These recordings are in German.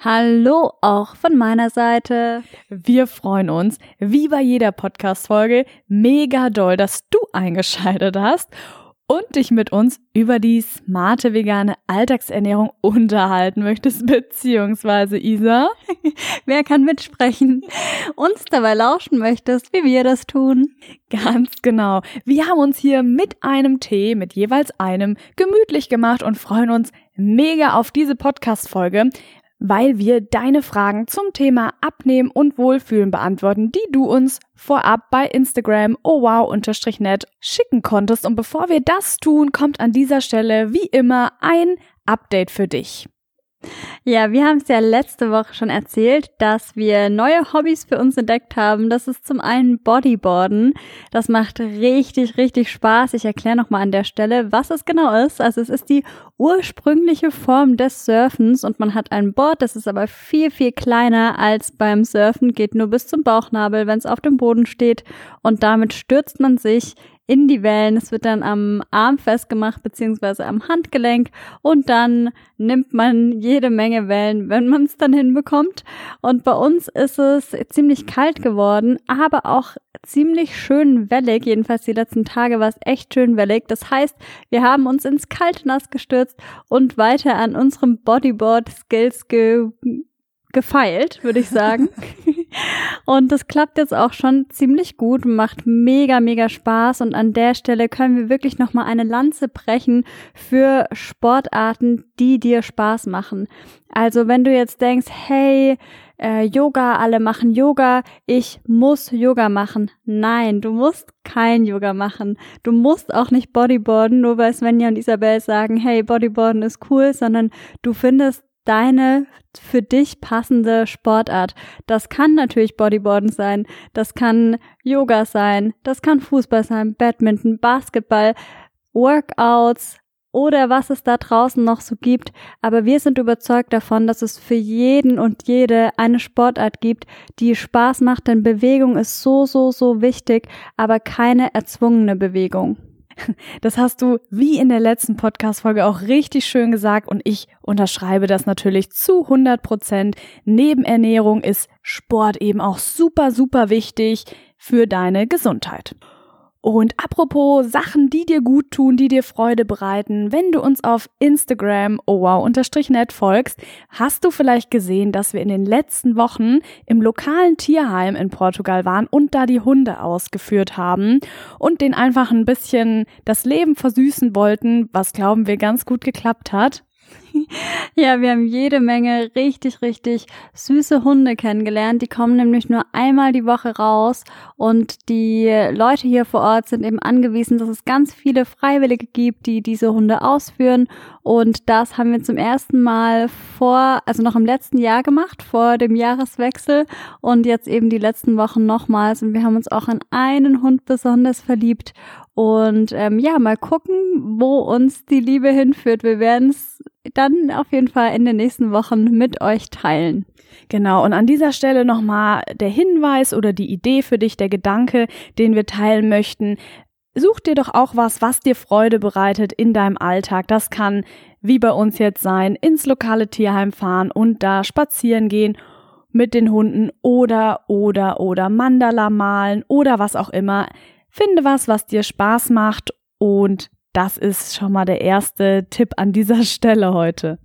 Hallo auch von meiner Seite. Wir freuen uns, wie bei jeder Podcast Folge, mega doll, dass du eingeschaltet hast und dich mit uns über die smarte vegane Alltagsernährung unterhalten möchtest, beziehungsweise Isa. Wer kann mitsprechen? Uns dabei lauschen möchtest, wie wir das tun. Ganz genau. Wir haben uns hier mit einem Tee, mit jeweils einem, gemütlich gemacht und freuen uns mega auf diese Podcast-Folge, weil wir deine Fragen zum Thema Abnehmen und Wohlfühlen beantworten, die du uns vorab bei Instagram ohwow-net schicken konntest. Und bevor wir das tun, kommt an dieser Stelle wie immer ein Update für dich. Ja, wir haben es ja letzte Woche schon erzählt, dass wir neue Hobbys für uns entdeckt haben. Das ist zum einen Bodyboarden. Das macht richtig, richtig Spaß. Ich erkläre nochmal an der Stelle, was es genau ist. Also es ist die ursprüngliche Form des Surfens und man hat ein Board, das ist aber viel, viel kleiner als beim Surfen, geht nur bis zum Bauchnabel, wenn es auf dem Boden steht und damit stürzt man sich in die Wellen. Es wird dann am Arm festgemacht beziehungsweise am Handgelenk und dann nimmt man jede Menge Wellen, wenn man es dann hinbekommt. Und bei uns ist es ziemlich kalt geworden, aber auch ziemlich schön wellig. Jedenfalls die letzten Tage war es echt schön wellig. Das heißt, wir haben uns ins kalte Nass gestürzt und weiter an unserem Bodyboard Skills ge gefeilt, würde ich sagen. und das klappt jetzt auch schon ziemlich gut, macht mega, mega Spaß. Und an der Stelle können wir wirklich nochmal eine Lanze brechen für Sportarten, die dir Spaß machen. Also wenn du jetzt denkst, hey, äh, Yoga, alle machen Yoga, ich muss Yoga machen. Nein, du musst kein Yoga machen. Du musst auch nicht Bodyboarden, nur weil Svenja und Isabel sagen, hey, Bodyboarden ist cool, sondern du findest deine für dich passende Sportart. Das kann natürlich Bodyboarden sein, das kann Yoga sein, das kann Fußball sein, Badminton, Basketball, Workouts oder was es da draußen noch so gibt. Aber wir sind überzeugt davon, dass es für jeden und jede eine Sportart gibt, die Spaß macht, denn Bewegung ist so, so, so wichtig, aber keine erzwungene Bewegung. Das hast du wie in der letzten Podcast-Folge auch richtig schön gesagt und ich unterschreibe das natürlich zu 100 Prozent. Neben Ernährung ist Sport eben auch super, super wichtig für deine Gesundheit. Und apropos Sachen, die dir gut tun, die dir Freude bereiten, wenn du uns auf Instagram owow-net folgst, hast du vielleicht gesehen, dass wir in den letzten Wochen im lokalen Tierheim in Portugal waren und da die Hunde ausgeführt haben und den einfach ein bisschen das Leben versüßen wollten, was glauben wir ganz gut geklappt hat. Ja, wir haben jede Menge richtig, richtig süße Hunde kennengelernt. Die kommen nämlich nur einmal die Woche raus und die Leute hier vor Ort sind eben angewiesen, dass es ganz viele Freiwillige gibt, die diese Hunde ausführen. Und das haben wir zum ersten Mal vor, also noch im letzten Jahr gemacht, vor dem Jahreswechsel und jetzt eben die letzten Wochen nochmals. Und wir haben uns auch in einen Hund besonders verliebt. Und ähm, ja, mal gucken, wo uns die Liebe hinführt. Wir werden es dann auf jeden Fall in den nächsten Wochen mit euch teilen. Genau, und an dieser Stelle nochmal der Hinweis oder die Idee für dich, der Gedanke, den wir teilen möchten. Such dir doch auch was, was dir Freude bereitet in deinem Alltag. Das kann, wie bei uns jetzt sein, ins lokale Tierheim fahren und da spazieren gehen mit den Hunden oder, oder, oder Mandala malen oder was auch immer. Finde was, was dir Spaß macht und das ist schon mal der erste Tipp an dieser Stelle heute.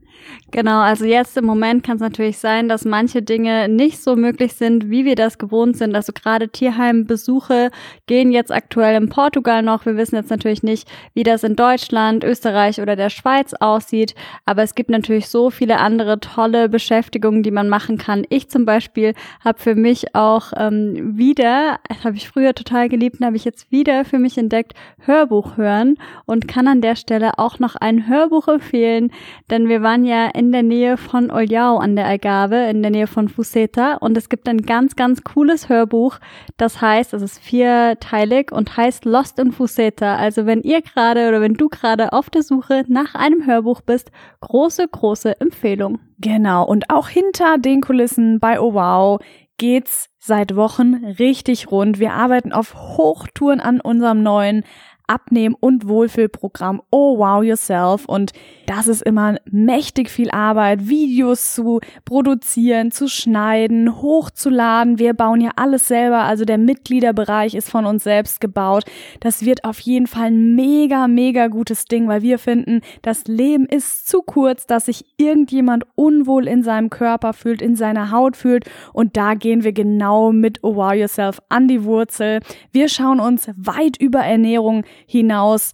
Genau, also jetzt im Moment kann es natürlich sein, dass manche Dinge nicht so möglich sind, wie wir das gewohnt sind. Also gerade Tierheimbesuche gehen jetzt aktuell in Portugal noch. Wir wissen jetzt natürlich nicht, wie das in Deutschland, Österreich oder der Schweiz aussieht. Aber es gibt natürlich so viele andere tolle Beschäftigungen, die man machen kann. Ich zum Beispiel habe für mich auch ähm, wieder, habe ich früher total geliebt habe ich jetzt wieder für mich entdeckt, Hörbuch hören und kann an der Stelle auch noch ein Hörbuch empfehlen, denn wir waren ja ja in der Nähe von Oljau an der Algarve, in der Nähe von Fuseta. Und es gibt ein ganz, ganz cooles Hörbuch. Das heißt, es ist vierteilig und heißt Lost in Fuseta. Also wenn ihr gerade oder wenn du gerade auf der Suche nach einem Hörbuch bist, große, große Empfehlung. Genau. Und auch hinter den Kulissen bei Oh Wow geht's seit Wochen richtig rund. Wir arbeiten auf Hochtouren an unserem neuen Abnehmen- und Wohlfühlprogramm Oh Wow Yourself. Und das ist immer mächtig viel Arbeit, Videos zu produzieren, zu schneiden, hochzuladen. Wir bauen ja alles selber, also der Mitgliederbereich ist von uns selbst gebaut. Das wird auf jeden Fall ein mega, mega gutes Ding, weil wir finden, das Leben ist zu kurz, dass sich irgendjemand unwohl in seinem Körper fühlt, in seiner Haut fühlt. Und da gehen wir genau mit Oh Wow Yourself an die Wurzel. Wir schauen uns weit über Ernährung hinaus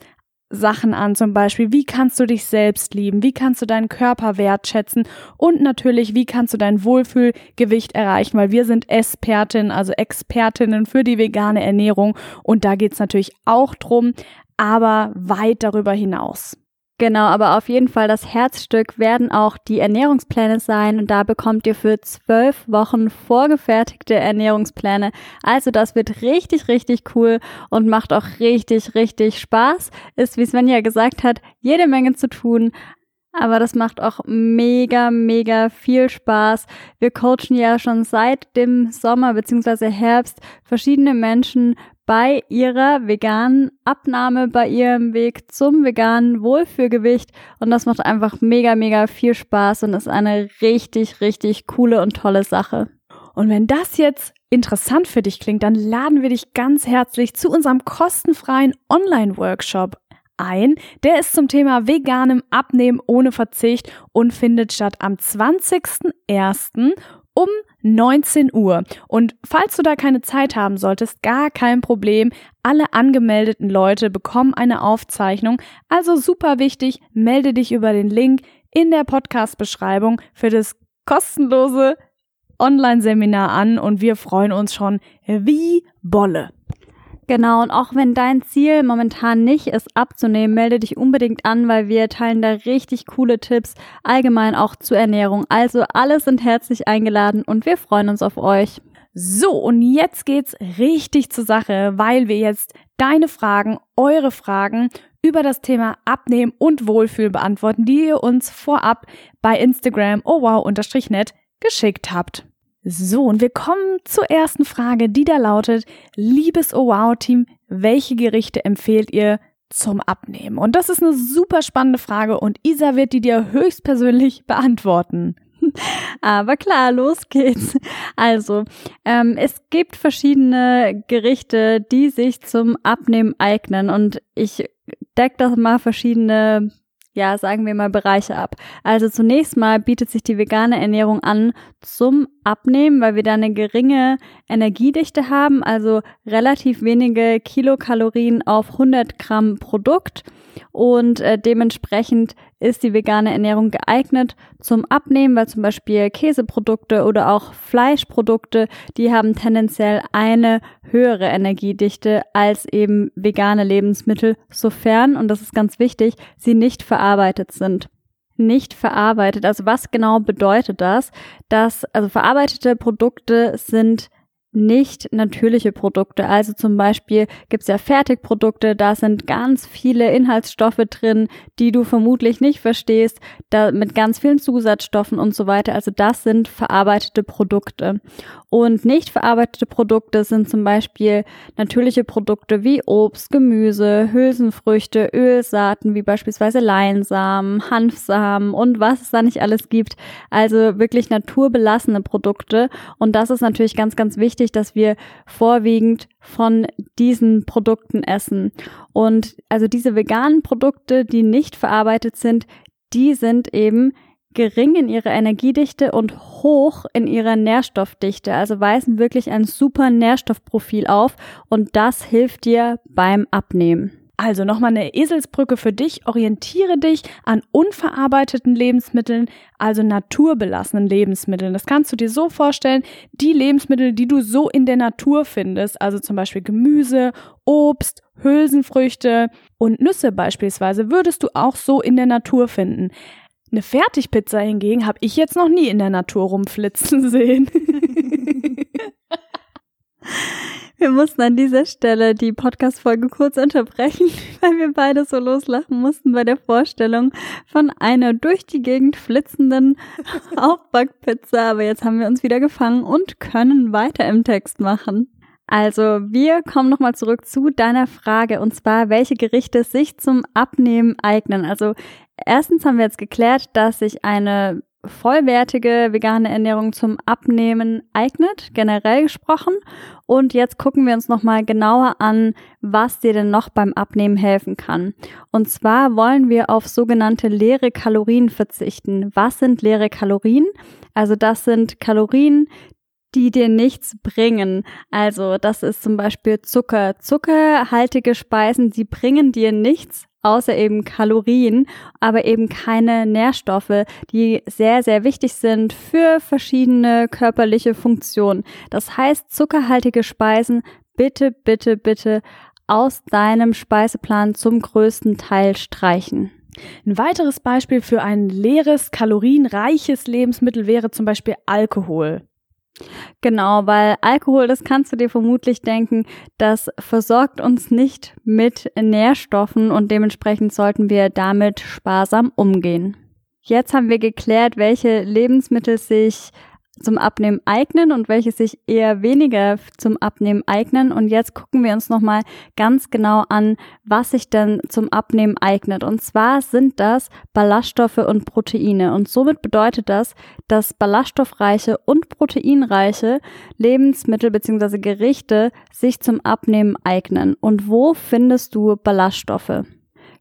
Sachen an, zum Beispiel, wie kannst du dich selbst lieben, wie kannst du deinen Körper wertschätzen? Und natürlich, wie kannst du dein Wohlfühlgewicht erreichen, weil wir sind Expertinnen, also Expertinnen für die vegane Ernährung. Und da geht's natürlich auch drum, aber weit darüber hinaus. Genau, aber auf jeden Fall das Herzstück werden auch die Ernährungspläne sein und da bekommt ihr für zwölf Wochen vorgefertigte Ernährungspläne. Also das wird richtig, richtig cool und macht auch richtig, richtig Spaß. Ist, wie Svenja gesagt hat, jede Menge zu tun. Aber das macht auch mega, mega viel Spaß. Wir coachen ja schon seit dem Sommer bzw. Herbst verschiedene Menschen bei ihrer veganen Abnahme, bei ihrem Weg zum veganen Wohlfühlgewicht. Und das macht einfach mega, mega viel Spaß und ist eine richtig, richtig coole und tolle Sache. Und wenn das jetzt interessant für dich klingt, dann laden wir dich ganz herzlich zu unserem kostenfreien Online-Workshop ein. Der ist zum Thema veganem Abnehmen ohne Verzicht und findet statt am 20.01. um 19 Uhr. Und falls du da keine Zeit haben solltest, gar kein Problem. Alle angemeldeten Leute bekommen eine Aufzeichnung. Also super wichtig, melde dich über den Link in der Podcast-Beschreibung für das kostenlose Online-Seminar an und wir freuen uns schon wie Bolle. Genau, und auch wenn dein Ziel momentan nicht ist, abzunehmen, melde dich unbedingt an, weil wir teilen da richtig coole Tipps, allgemein auch zur Ernährung. Also alle sind herzlich eingeladen und wir freuen uns auf euch. So, und jetzt geht's richtig zur Sache, weil wir jetzt deine Fragen, eure Fragen über das Thema Abnehmen und Wohlfühl beantworten, die ihr uns vorab bei Instagram oh wow-net geschickt habt. So, und wir kommen zur ersten Frage, die da lautet, liebes Oh Wow Team, welche Gerichte empfehlt ihr zum Abnehmen? Und das ist eine super spannende Frage und Isa wird die dir höchstpersönlich beantworten. Aber klar, los geht's. Also, ähm, es gibt verschiedene Gerichte, die sich zum Abnehmen eignen und ich deck das mal verschiedene ja, sagen wir mal, Bereiche ab. Also zunächst mal bietet sich die vegane Ernährung an zum Abnehmen, weil wir da eine geringe Energiedichte haben, also relativ wenige Kilokalorien auf 100 Gramm Produkt. Und äh, dementsprechend ist die vegane Ernährung geeignet zum Abnehmen, weil zum Beispiel Käseprodukte oder auch Fleischprodukte, die haben tendenziell eine höhere Energiedichte als eben vegane Lebensmittel, sofern, und das ist ganz wichtig, sie nicht verarbeitet sind nicht verarbeitet. Also was genau bedeutet das? Dass, also verarbeitete Produkte sind nicht natürliche Produkte. Also zum Beispiel gibt's ja Fertigprodukte, da sind ganz viele Inhaltsstoffe drin, die du vermutlich nicht verstehst, da mit ganz vielen Zusatzstoffen und so weiter. Also das sind verarbeitete Produkte. Und nicht verarbeitete Produkte sind zum Beispiel natürliche Produkte wie Obst, Gemüse, Hülsenfrüchte, Ölsaaten wie beispielsweise Leinsamen, Hanfsamen und was es da nicht alles gibt. Also wirklich naturbelassene Produkte. Und das ist natürlich ganz, ganz wichtig, dass wir vorwiegend von diesen Produkten essen. Und also diese veganen Produkte, die nicht verarbeitet sind, die sind eben gering in ihrer Energiedichte und hoch in ihrer Nährstoffdichte, also weisen wirklich ein super Nährstoffprofil auf und das hilft dir beim Abnehmen. Also nochmal eine Eselsbrücke für dich. Orientiere dich an unverarbeiteten Lebensmitteln, also naturbelassenen Lebensmitteln. Das kannst du dir so vorstellen, die Lebensmittel, die du so in der Natur findest, also zum Beispiel Gemüse, Obst, Hülsenfrüchte und Nüsse beispielsweise, würdest du auch so in der Natur finden. Eine Fertigpizza hingegen habe ich jetzt noch nie in der Natur rumflitzen sehen. Wir mussten an dieser Stelle die Podcast-Folge kurz unterbrechen, weil wir beide so loslachen mussten bei der Vorstellung von einer durch die Gegend flitzenden Aufbackpizza. Aber jetzt haben wir uns wieder gefangen und können weiter im Text machen. Also, wir kommen nochmal zurück zu deiner Frage und zwar, welche Gerichte sich zum Abnehmen eignen. Also, erstens haben wir jetzt geklärt, dass sich eine vollwertige vegane Ernährung zum Abnehmen eignet, generell gesprochen. Und jetzt gucken wir uns nochmal genauer an, was dir denn noch beim Abnehmen helfen kann. Und zwar wollen wir auf sogenannte leere Kalorien verzichten. Was sind leere Kalorien? Also das sind Kalorien, die dir nichts bringen. Also das ist zum Beispiel Zucker. Zuckerhaltige Speisen, die bringen dir nichts, außer eben Kalorien, aber eben keine Nährstoffe, die sehr, sehr wichtig sind für verschiedene körperliche Funktionen. Das heißt, zuckerhaltige Speisen bitte, bitte, bitte aus deinem Speiseplan zum größten Teil streichen. Ein weiteres Beispiel für ein leeres, kalorienreiches Lebensmittel wäre zum Beispiel Alkohol. Genau, weil Alkohol, das kannst du dir vermutlich denken, das versorgt uns nicht mit Nährstoffen und dementsprechend sollten wir damit sparsam umgehen. Jetzt haben wir geklärt, welche Lebensmittel sich zum Abnehmen eignen und welche sich eher weniger zum Abnehmen eignen. Und jetzt gucken wir uns nochmal ganz genau an, was sich denn zum Abnehmen eignet. Und zwar sind das Ballaststoffe und Proteine. Und somit bedeutet das, dass ballaststoffreiche und proteinreiche Lebensmittel bzw. Gerichte sich zum Abnehmen eignen. Und wo findest du Ballaststoffe?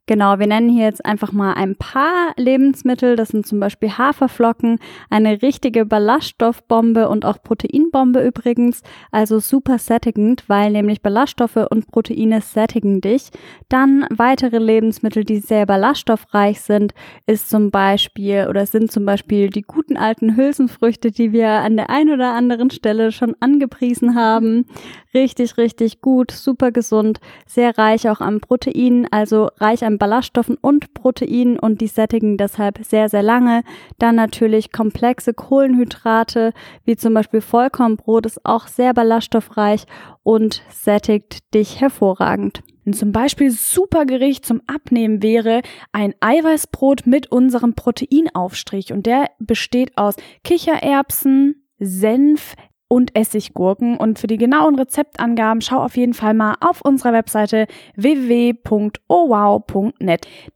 Genau, wir nennen hier jetzt einfach mal ein paar Lebensmittel. Das sind zum Beispiel Haferflocken, eine richtige Ballaststoffbombe und auch Proteinbombe übrigens. Also super sättigend, weil nämlich Ballaststoffe und Proteine sättigen dich. Dann weitere Lebensmittel, die sehr ballaststoffreich sind, ist zum Beispiel oder sind zum Beispiel die guten alten Hülsenfrüchte, die wir an der einen oder anderen Stelle schon angepriesen haben. Richtig, richtig gut, super gesund, sehr reich auch an Proteinen, also reich an Ballaststoffen und Proteinen und die sättigen deshalb sehr, sehr lange. Dann natürlich komplexe Kohlenhydrate, wie zum Beispiel Vollkornbrot, ist auch sehr ballaststoffreich und sättigt dich hervorragend. Zum Beispiel super Gericht zum Abnehmen wäre ein Eiweißbrot mit unserem Proteinaufstrich und der besteht aus Kichererbsen, Senf, und Essiggurken. Und für die genauen Rezeptangaben schau auf jeden Fall mal auf unserer Webseite www.owow.net.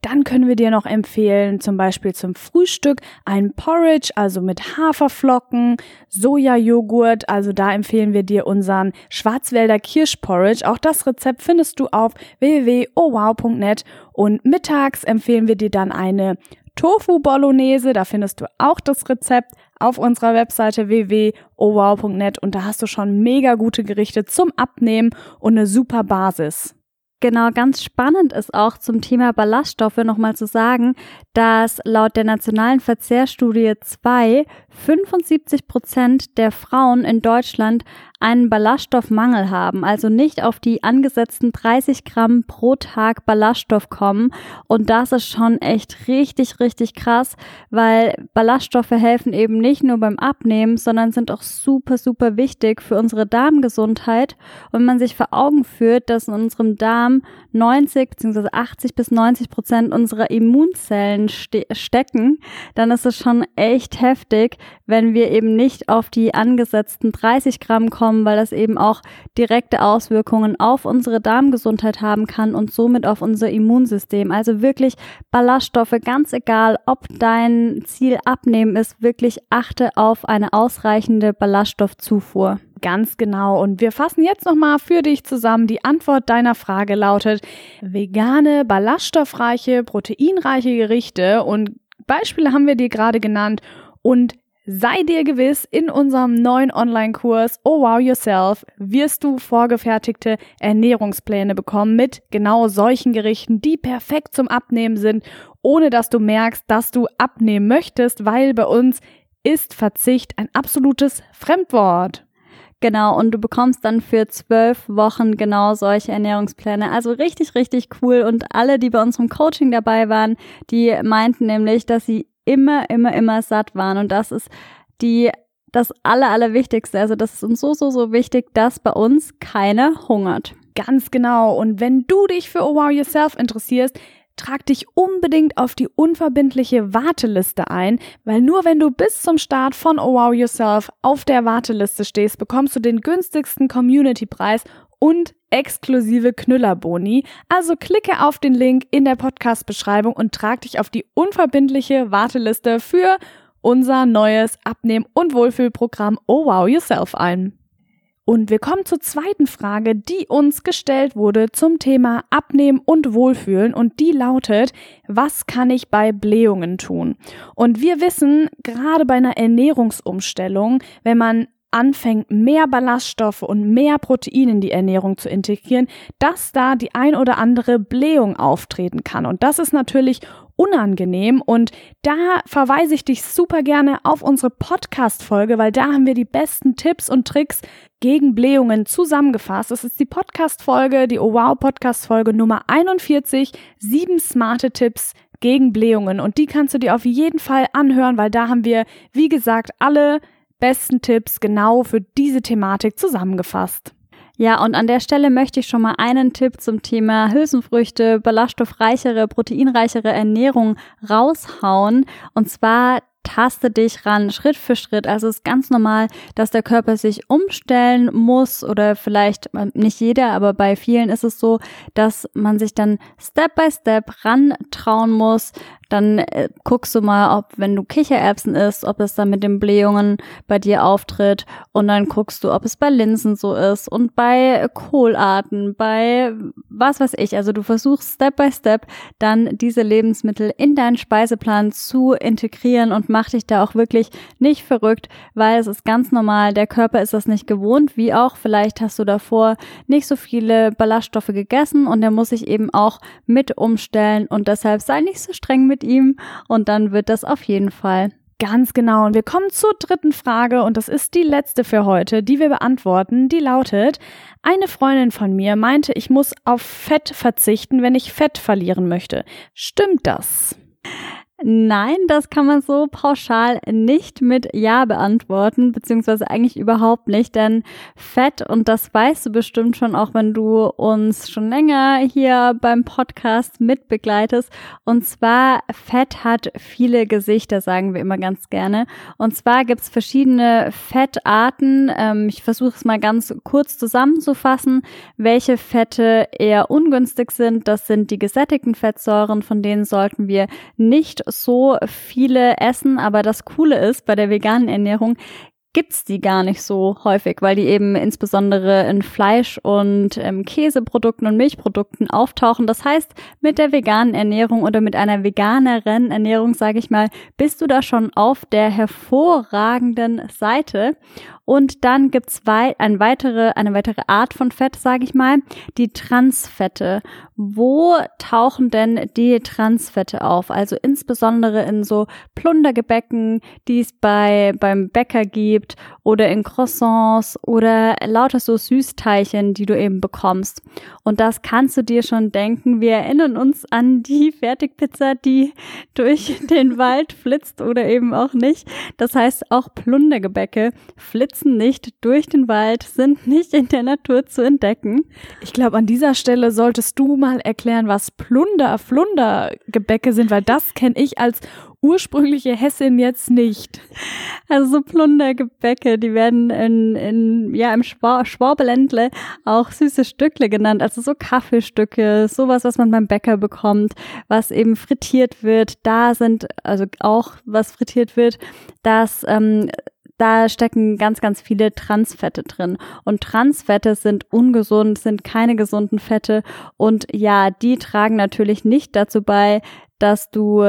Dann können wir dir noch empfehlen, zum Beispiel zum Frühstück ein Porridge, also mit Haferflocken, Sojajoghurt. Also da empfehlen wir dir unseren Schwarzwälder Kirschporridge. Auch das Rezept findest du auf www.owow.net. Und mittags empfehlen wir dir dann eine Tofu Bolognese. Da findest du auch das Rezept auf unserer Webseite www.owow.net und da hast du schon mega gute Gerichte zum Abnehmen und eine super Basis. Genau, ganz spannend ist auch zum Thema Ballaststoffe nochmal zu sagen, dass laut der nationalen Verzehrstudie 2 75 Prozent der Frauen in Deutschland einen Ballaststoffmangel haben, also nicht auf die angesetzten 30 Gramm pro Tag Ballaststoff kommen. Und das ist schon echt richtig, richtig krass, weil Ballaststoffe helfen eben nicht nur beim Abnehmen, sondern sind auch super, super wichtig für unsere Darmgesundheit. Und wenn man sich vor Augen führt, dass in unserem Darm 90 bzw. 80 bis 90 Prozent unserer Immunzellen ste stecken, dann ist es schon echt heftig, wenn wir eben nicht auf die angesetzten 30 Gramm kommen, weil das eben auch direkte Auswirkungen auf unsere Darmgesundheit haben kann und somit auf unser Immunsystem. Also wirklich Ballaststoffe, ganz egal, ob dein Ziel abnehmen ist, wirklich achte auf eine ausreichende Ballaststoffzufuhr. Ganz genau. Und wir fassen jetzt nochmal für dich zusammen. Die Antwort deiner Frage lautet vegane, ballaststoffreiche, proteinreiche Gerichte und Beispiele haben wir dir gerade genannt und Sei dir gewiss, in unserem neuen Online-Kurs Oh Wow Yourself wirst du vorgefertigte Ernährungspläne bekommen mit genau solchen Gerichten, die perfekt zum Abnehmen sind, ohne dass du merkst, dass du abnehmen möchtest, weil bei uns ist Verzicht ein absolutes Fremdwort. Genau, und du bekommst dann für zwölf Wochen genau solche Ernährungspläne. Also richtig, richtig cool. Und alle, die bei unserem Coaching dabei waren, die meinten nämlich, dass sie immer, immer, immer satt waren. Und das ist die das Aller, Allerwichtigste. Also das ist uns so, so, so wichtig, dass bei uns keiner hungert. Ganz genau. Und wenn du dich für Oh Wow Yourself interessierst, trag dich unbedingt auf die unverbindliche Warteliste ein, weil nur wenn du bis zum Start von Oh Wow Yourself auf der Warteliste stehst, bekommst du den günstigsten Community-Preis und exklusive Knüllerboni. Also klicke auf den Link in der Podcast-Beschreibung und trag dich auf die unverbindliche Warteliste für unser neues Abnehmen- und Wohlfühlprogramm Oh Wow Yourself ein. Und wir kommen zur zweiten Frage, die uns gestellt wurde zum Thema Abnehmen und Wohlfühlen und die lautet, was kann ich bei Blähungen tun? Und wir wissen, gerade bei einer Ernährungsumstellung, wenn man anfängt, mehr Ballaststoffe und mehr Protein in die Ernährung zu integrieren, dass da die ein oder andere Blähung auftreten kann. Und das ist natürlich unangenehm. Und da verweise ich dich super gerne auf unsere Podcast-Folge, weil da haben wir die besten Tipps und Tricks gegen Blähungen zusammengefasst. Das ist die Podcast-Folge, die Oh Wow Podcast-Folge Nummer 41, sieben smarte Tipps gegen Blähungen. Und die kannst du dir auf jeden Fall anhören, weil da haben wir, wie gesagt, alle besten Tipps genau für diese Thematik zusammengefasst. Ja, und an der Stelle möchte ich schon mal einen Tipp zum Thema Hülsenfrüchte, ballaststoffreichere, proteinreichere Ernährung raushauen. Und zwar taste dich ran, Schritt für Schritt. Also es ist ganz normal, dass der Körper sich umstellen muss oder vielleicht äh, nicht jeder, aber bei vielen ist es so, dass man sich dann Step by Step ran trauen muss, dann äh, guckst du mal, ob, wenn du Kichererbsen isst, ob es dann mit den Blähungen bei dir auftritt. Und dann guckst du, ob es bei Linsen so ist und bei Kohlarten, bei was weiß ich. Also du versuchst Step by Step dann diese Lebensmittel in deinen Speiseplan zu integrieren und mach dich da auch wirklich nicht verrückt, weil es ist ganz normal. Der Körper ist das nicht gewohnt, wie auch vielleicht hast du davor nicht so viele Ballaststoffe gegessen und der muss sich eben auch mit umstellen und deshalb sei nicht so streng mit ihm und dann wird das auf jeden Fall. Ganz genau. Und wir kommen zur dritten Frage und das ist die letzte für heute, die wir beantworten. Die lautet, eine Freundin von mir meinte, ich muss auf Fett verzichten, wenn ich Fett verlieren möchte. Stimmt das? Nein, das kann man so pauschal nicht mit Ja beantworten, beziehungsweise eigentlich überhaupt nicht, denn Fett, und das weißt du bestimmt schon, auch wenn du uns schon länger hier beim Podcast mitbegleitest, und zwar Fett hat viele Gesichter, sagen wir immer ganz gerne. Und zwar gibt's verschiedene Fettarten. Ähm, ich versuche es mal ganz kurz zusammenzufassen, welche Fette eher ungünstig sind. Das sind die gesättigten Fettsäuren, von denen sollten wir nicht so viele essen, aber das Coole ist bei der veganen Ernährung, gibt's die gar nicht so häufig, weil die eben insbesondere in Fleisch und ähm, Käseprodukten und Milchprodukten auftauchen. Das heißt, mit der veganen Ernährung oder mit einer veganeren Ernährung, sage ich mal, bist du da schon auf der hervorragenden Seite. Und dann gibt's wei ein weitere, eine weitere Art von Fett, sage ich mal, die Transfette. Wo tauchen denn die Transfette auf? Also insbesondere in so Plundergebäcken, die es bei, beim Bäcker gibt oder in Croissants oder lauter so Süßteilchen, die du eben bekommst. Und das kannst du dir schon denken. Wir erinnern uns an die Fertigpizza, die durch den Wald flitzt oder eben auch nicht. Das heißt, auch Plundergebäcke flitzen flitzen nicht durch den Wald, sind nicht in der Natur zu entdecken. Ich glaube, an dieser Stelle solltest du mal erklären, was Plunder, Flundergebäcke sind, weil das kenne ich als ursprüngliche Hessin jetzt nicht. Also so Plundergebäcke, die werden in, in ja im Schwar Schwabeländle auch süße Stückle genannt, also so Kaffeestücke, sowas, was man beim Bäcker bekommt, was eben frittiert wird. Da sind also auch was frittiert wird, das ähm, da stecken ganz, ganz viele Transfette drin. Und Transfette sind ungesund, sind keine gesunden Fette. Und ja, die tragen natürlich nicht dazu bei, dass du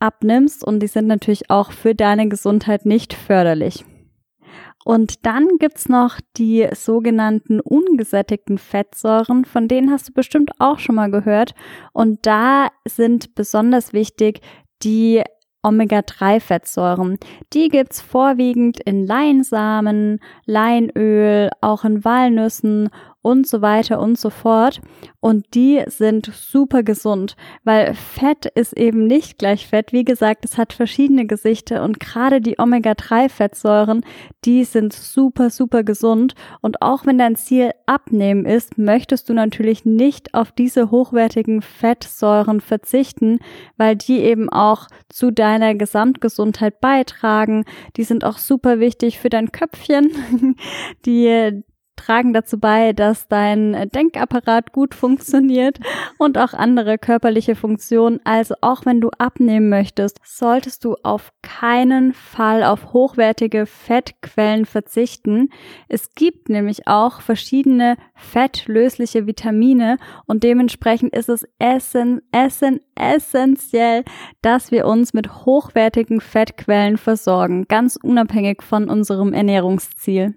abnimmst und die sind natürlich auch für deine Gesundheit nicht förderlich. Und dann gibt's noch die sogenannten ungesättigten Fettsäuren, von denen hast du bestimmt auch schon mal gehört. Und da sind besonders wichtig die Omega-3-Fettsäuren. Die gibt's vorwiegend in Leinsamen, Leinöl, auch in Walnüssen und so weiter und so fort. Und die sind super gesund, weil Fett ist eben nicht gleich Fett. Wie gesagt, es hat verschiedene Gesichter und gerade die Omega-3-Fettsäuren, die sind super, super gesund. Und auch wenn dein Ziel abnehmen ist, möchtest du natürlich nicht auf diese hochwertigen Fettsäuren verzichten, weil die eben auch zu deiner Gesamtgesundheit beitragen. Die sind auch super wichtig für dein Köpfchen. Die tragen dazu bei, dass dein Denkapparat gut funktioniert und auch andere körperliche Funktionen. Also auch wenn du abnehmen möchtest, solltest du auf keinen Fall auf hochwertige Fettquellen verzichten. Es gibt nämlich auch verschiedene fettlösliche Vitamine und dementsprechend ist es essen, essen, essentiell, dass wir uns mit hochwertigen Fettquellen versorgen, ganz unabhängig von unserem Ernährungsziel.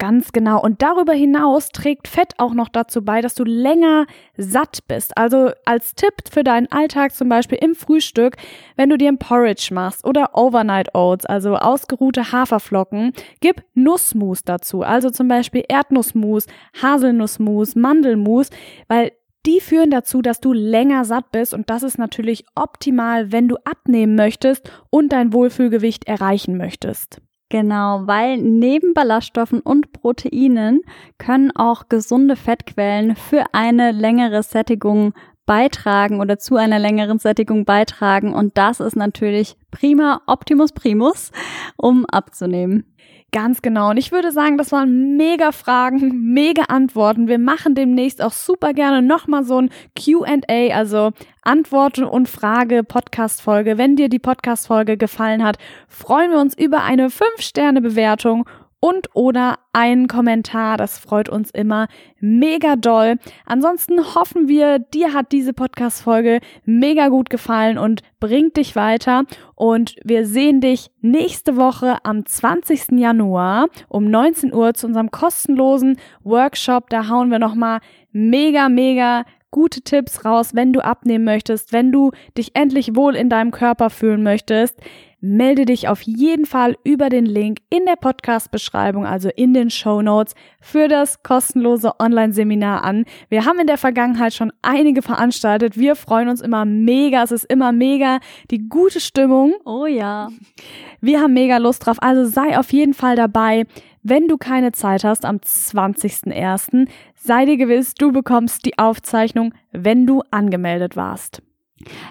Ganz genau. Und darüber hinaus trägt Fett auch noch dazu bei, dass du länger satt bist. Also als Tipp für deinen Alltag zum Beispiel im Frühstück, wenn du dir ein Porridge machst oder Overnight Oats, also ausgeruhte Haferflocken, gib Nussmus dazu. Also zum Beispiel Erdnussmus, Haselnussmus, Mandelmus, weil die führen dazu, dass du länger satt bist und das ist natürlich optimal, wenn du abnehmen möchtest und dein Wohlfühlgewicht erreichen möchtest. Genau, weil neben Ballaststoffen und Proteinen können auch gesunde Fettquellen für eine längere Sättigung beitragen oder zu einer längeren Sättigung beitragen und das ist natürlich prima Optimus Primus, um abzunehmen. Ganz genau. Und ich würde sagen, das waren mega Fragen, mega Antworten. Wir machen demnächst auch super gerne nochmal so ein QA, also Antworten und Frage Podcast Folge. Wenn dir die Podcast Folge gefallen hat, freuen wir uns über eine 5-Sterne-Bewertung und oder einen Kommentar. Das freut uns immer mega doll. Ansonsten hoffen wir, dir hat diese Podcast-Folge mega gut gefallen und bringt dich weiter. Und wir sehen dich nächste Woche am 20. Januar um 19 Uhr zu unserem kostenlosen Workshop. Da hauen wir nochmal mega, mega gute Tipps raus, wenn du abnehmen möchtest, wenn du dich endlich wohl in deinem Körper fühlen möchtest melde dich auf jeden Fall über den Link in der Podcast-Beschreibung, also in den Show Notes, für das kostenlose Online-Seminar an. Wir haben in der Vergangenheit schon einige veranstaltet. Wir freuen uns immer mega. Es ist immer mega die gute Stimmung. Oh ja. Wir haben mega Lust drauf. Also sei auf jeden Fall dabei. Wenn du keine Zeit hast am 20.01., sei dir gewiss, du bekommst die Aufzeichnung, wenn du angemeldet warst.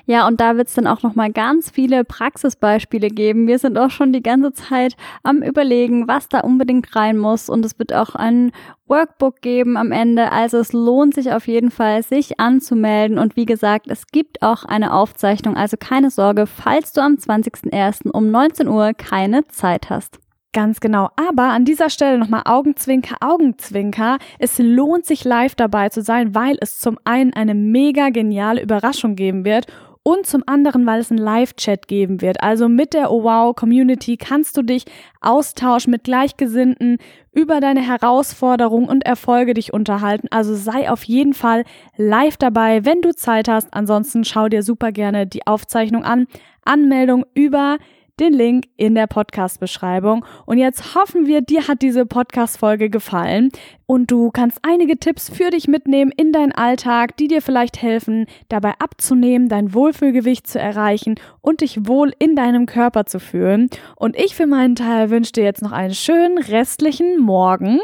Ja, und da wird's dann auch nochmal ganz viele Praxisbeispiele geben. Wir sind auch schon die ganze Zeit am Überlegen, was da unbedingt rein muss. Und es wird auch ein Workbook geben am Ende. Also es lohnt sich auf jeden Fall, sich anzumelden. Und wie gesagt, es gibt auch eine Aufzeichnung. Also keine Sorge, falls du am 20.01. um 19 Uhr keine Zeit hast. Ganz genau. Aber an dieser Stelle nochmal Augenzwinker, Augenzwinker. Es lohnt sich live dabei zu sein, weil es zum einen eine mega geniale Überraschung geben wird und zum anderen, weil es einen Live-Chat geben wird. Also mit der Oh Wow Community kannst du dich austauschen mit Gleichgesinnten über deine Herausforderungen und Erfolge dich unterhalten. Also sei auf jeden Fall live dabei, wenn du Zeit hast. Ansonsten schau dir super gerne die Aufzeichnung an. Anmeldung über den Link in der Podcast-Beschreibung. Und jetzt hoffen wir, dir hat diese Podcast-Folge gefallen und du kannst einige Tipps für dich mitnehmen in deinen Alltag, die dir vielleicht helfen, dabei abzunehmen, dein Wohlfühlgewicht zu erreichen und dich wohl in deinem Körper zu fühlen. Und ich für meinen Teil wünsche dir jetzt noch einen schönen restlichen Morgen.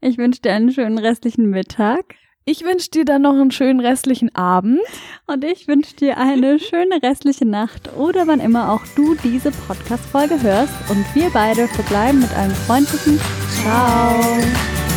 Ich wünsche dir einen schönen restlichen Mittag. Ich wünsche dir dann noch einen schönen restlichen Abend. Und ich wünsche dir eine schöne restliche Nacht oder wann immer auch du diese Podcast-Folge hörst. Und wir beide verbleiben mit einem freundlichen Ciao.